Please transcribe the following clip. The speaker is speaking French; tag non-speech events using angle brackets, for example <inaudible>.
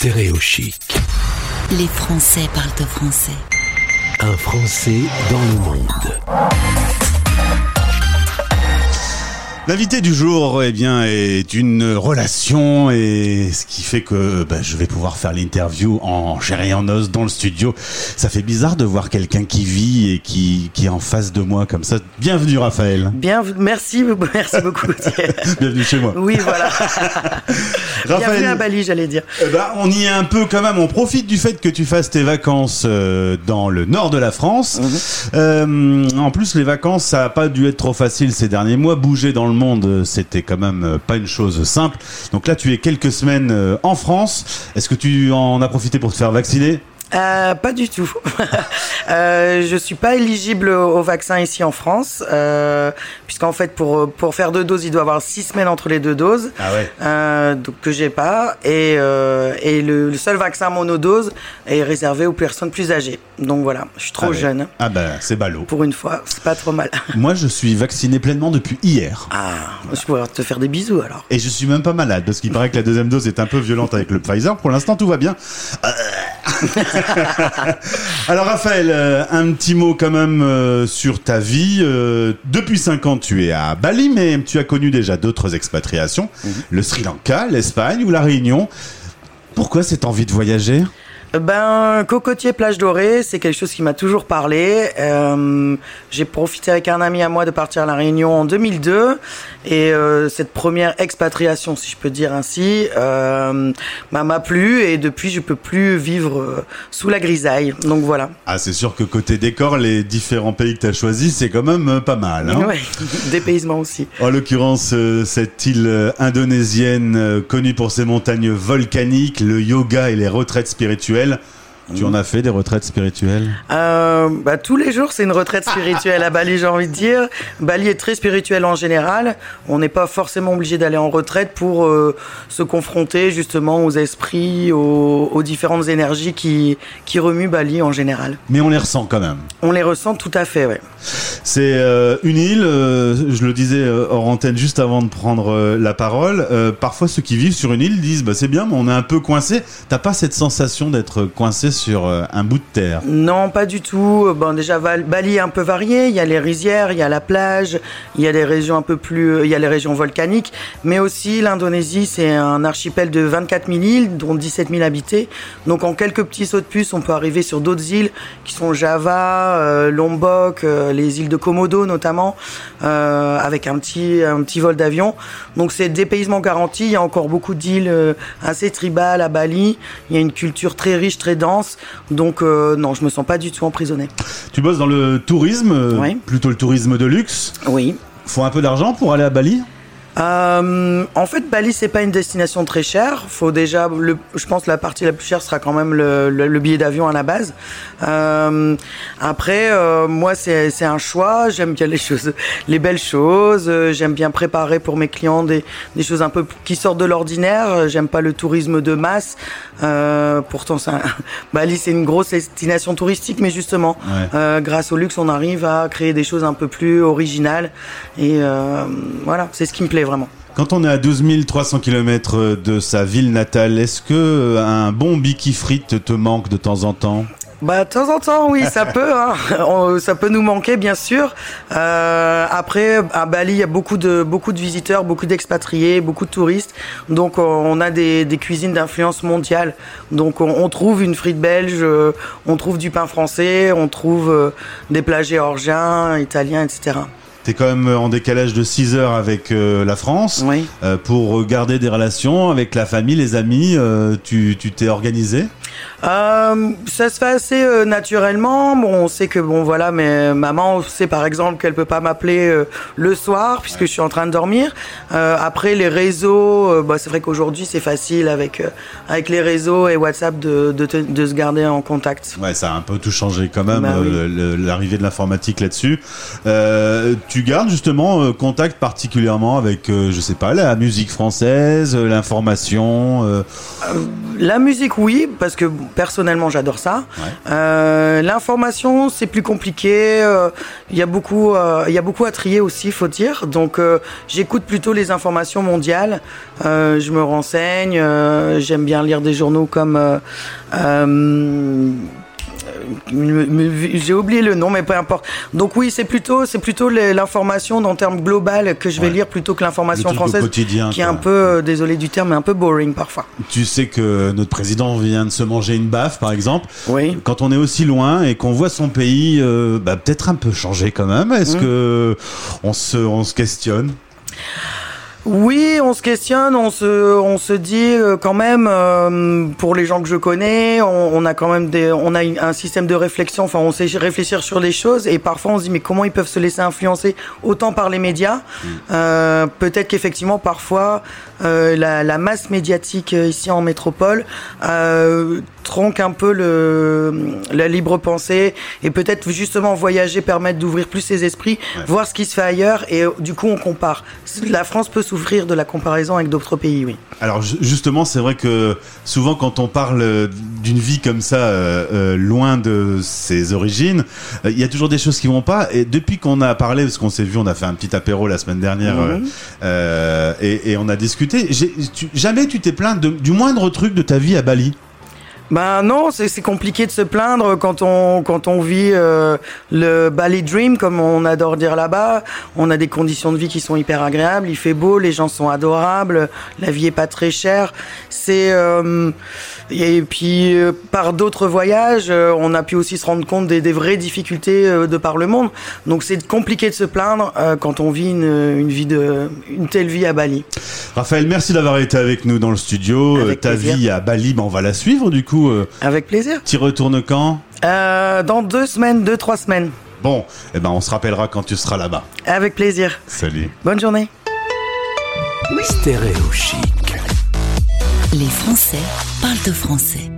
Stéréo chic. Les Français parlent au français. Un Français dans le monde. L'invité du jour, eh bien, est une relation et ce qui fait que bah, je vais pouvoir faire l'interview en chair et en os dans le studio. Ça fait bizarre de voir quelqu'un qui vit et qui, qui est en face de moi comme ça. Bienvenue Raphaël. Bien, merci, <laughs> merci beaucoup. Bienvenue chez moi. Oui, voilà. <laughs> Bienvenue à Bali, j'allais dire. Eh ben, on y est un peu quand même. On profite du fait que tu fasses tes vacances euh, dans le nord de la France. Mhm. Euh, en plus, les vacances, ça a pas dû être trop facile ces derniers mois. Bouger dans le monde, c'était quand même euh, pas une chose simple. Donc là, tu es quelques semaines euh, en France. Est-ce que tu en as profité pour te faire vacciner? Euh, pas du tout. <laughs> euh, je suis pas éligible au vaccin ici en France, euh, puisqu'en fait pour pour faire deux doses, il doit y avoir six semaines entre les deux doses. Ah ouais. Euh, donc que j'ai pas et euh, et le, le seul vaccin monodose est réservé aux personnes plus âgées. Donc voilà, je suis trop Ah ouais. jeune Ah ben, c'est ballot. pour une fois, c'est pas trop mal. <laughs> Moi, je suis vacciné pleinement depuis hier. Ah, je pourrais te faire des bisous alors. Et je suis même pas malade parce qu'il paraît que la deuxième dose est un peu violente avec le Pfizer. Pour l'instant, tout va bien. <laughs> <laughs> Alors Raphaël, euh, un petit mot quand même euh, sur ta vie. Euh, depuis 5 ans, tu es à Bali, mais tu as connu déjà d'autres expatriations, le Sri Lanka, l'Espagne ou la Réunion. Pourquoi cette envie de voyager? Ben, cocotier plage dorée, c'est quelque chose qui m'a toujours parlé. Euh, j'ai profité avec un ami à moi de partir à la Réunion en 2002 et euh, cette première expatriation, si je peux dire ainsi, euh, m'a plu et depuis je peux plus vivre sous la grisaille. Donc voilà. Ah, c'est sûr que côté décor, les différents pays que tu as choisis, c'est quand même pas mal. Hein Ouais, <laughs> dépaysement aussi. En l'occurrence, cette île indonésienne connue pour ses montagnes volcaniques, le yoga et les retraites spirituelles actuelle tu en as fait des retraites spirituelles? Euh, bah, tous les jours, c'est une retraite spirituelle à Bali, j'ai envie de dire. Bali est très spirituel en général. On n'est pas forcément obligé d'aller en retraite pour euh, se confronter justement aux esprits, aux, aux différentes énergies qui, qui remuent Bali en général. Mais on les ressent quand même. On les ressent tout à fait, ouais. C'est euh, une île, je le disais hors antenne juste avant de prendre la parole. parfois, ceux qui vivent sur une île disent bah, c'est bien, mais on est un peu coincé. T'as pas cette sensation d'être coincé sur euh, un bout de terre Non, pas du tout. Bon, déjà, Bali est un peu varié. Il y a les rizières, il y a la plage, il y a des régions un peu plus, il y a les régions volcaniques, mais aussi l'Indonésie, c'est un archipel de 24 000 îles, dont 17 000 habités. Donc, en quelques petits sauts de puce, on peut arriver sur d'autres îles qui sont Java, euh, Lombok, euh, les îles de Komodo notamment, euh, avec un petit, un petit vol d'avion. Donc, c'est dépaysement garanti. Il y a encore beaucoup d'îles euh, assez tribales à Bali. Il y a une culture très riche, très dense. Donc, euh, non, je me sens pas du tout emprisonnée. Tu bosses dans le tourisme, euh, Oui. plutôt le tourisme de luxe. Oui. Faut un peu d'argent pour aller à Bali? Euh, en fait, Bali, c'est pas une destination très chère. Faut déjà, le, je pense, la partie la plus chère sera quand même le, le- le billet d'avion à la base. Euh, après, euh, moi, c'est un choix. J'aime bien les choses, les belles choses. J'aime bien préparer pour mes clients des, des choses un peu qui sortent de l'ordinaire. J'aime pas le tourisme de masse. Pourtant, un- <laughs> Bali, c'est une grosse destination touristique, mais justement, Ouais. grâce au luxe, on arrive à créer des choses un peu plus originales. Et voilà, c'est ce qui me plaît vraiment. Quand on est à 12 300 km de sa ville natale, est-ce que euh, un bon biki frite te manque de temps en temps? Bah, de temps en temps, oui, ça peut. Hein. <laughs> On- Ça peut nous manquer, bien sûr. Euh, après, à Bali, il y a beaucoup de beaucoup de visiteurs, beaucoup d'expatriés, beaucoup de touristes. Donc, euh, on a des, des cuisines d'influence mondiale. Donc, on, on trouve une frite belge, euh, on trouve du pain français, on trouve euh, des plats géorgiens, italiens, etc. T'es quand même en décalage de 6 heures avec euh, la France. Oui. Euh, pour garder des relations avec la famille, les amis, euh, tu tu t'es organisé? Euh, ça se fait assez euh, naturellement. Bon, on sait que bon voilà, mais maman sait par exemple qu'elle peut pas m'appeler euh, le soir puisque je suis en train de dormir. Après les réseaux, bah, c'est vrai qu'aujourd'hui c'est facile avec avec les réseaux et WhatsApp de, de, te- de se garder en contact. Ouais, ça a un peu tout changé quand même, Bah oui. l'arrivée de l'informatique là-dessus. Tu gardes justement contact particulièrement avec, je sais pas, la musique française, l'information. La musique, oui, parce que personnellement j'adore ça. Ouais. Euh, L'information c'est plus compliqué. euh, Il y a beaucoup, euh, il y a beaucoup à trier aussi, faut dire. Donc euh, j'écoute plutôt les informations mondiales. Euh, je me renseigne. euh, J'aime bien lire des journaux comme j'ai oublié le nom, mais peu importe. Donc oui, c'est plutôt, c'est plutôt l'information en termes global que je vais Ouais. lire plutôt que l'information française, quotidien, qui est quoi. un peu, euh, désolé du terme, mais un peu boring parfois. Tu sais que notre président vient de se manger une baffe, par exemple. Oui. Quand on est aussi loin et qu'on voit son pays euh, bah, peut-être un peu changer quand même, est-ce Mm. que on se, on se questionne? Oui, on se questionne, on se, on se dit euh, quand même, euh, pour les gens que je connais, on, on a quand même des, on a un système de réflexion. Enfin, on sait réfléchir sur les choses et parfois on se dit mais comment ils peuvent se laisser influencer autant par les médias? Euh, Peut-être qu'effectivement parfois euh, la, la masse médiatique euh, ici en métropole euh, tronque un peu le, la libre pensée et peut-être justement voyager permettre d'ouvrir plus ses esprits, voir ce qui se fait ailleurs et euh, du coup on compare. La France peut souffrir de la comparaison avec d'autres pays, oui. Alors ju- justement, c'est vrai que souvent quand on parle euh, d'une vie comme ça, euh, euh, loin de ses origines, euh, il y a toujours des choses qui vont pas. Et depuis qu'on a parlé, parce qu'on s'est vu, on a fait un petit apéro la semaine dernière, et, et on a discuté. tu- jamais tu t'es plaint de- du moindre truc de ta vie à Bali? Ben non, c'est compliqué de se plaindre quand on quand on vit euh, le Bali Dream comme on adore dire là-bas. On a des conditions de vie qui sont hyper agréables. Il fait beau, les gens sont adorables, la vie est pas très chère. C'est euh, et puis euh, par d'autres voyages, euh, on a pu aussi se rendre compte des, des vraies difficultés de par le monde. Donc c'est compliqué de se plaindre quand on vit une, une vie de une telle vie à Bali. Raphaël, merci d'avoir été avec nous dans le studio. Ta plaisir. vie à Bali, ben, on va la suivre du coup. Euh, Avec plaisir. T'y retournes quand Euh, dans deux semaines, deux trois semaines. Bon, eh ben on se rappellera quand tu seras là-bas. Avec plaisir. Salut. Bonne journée. Stéréo chic. Les Français parlent de français.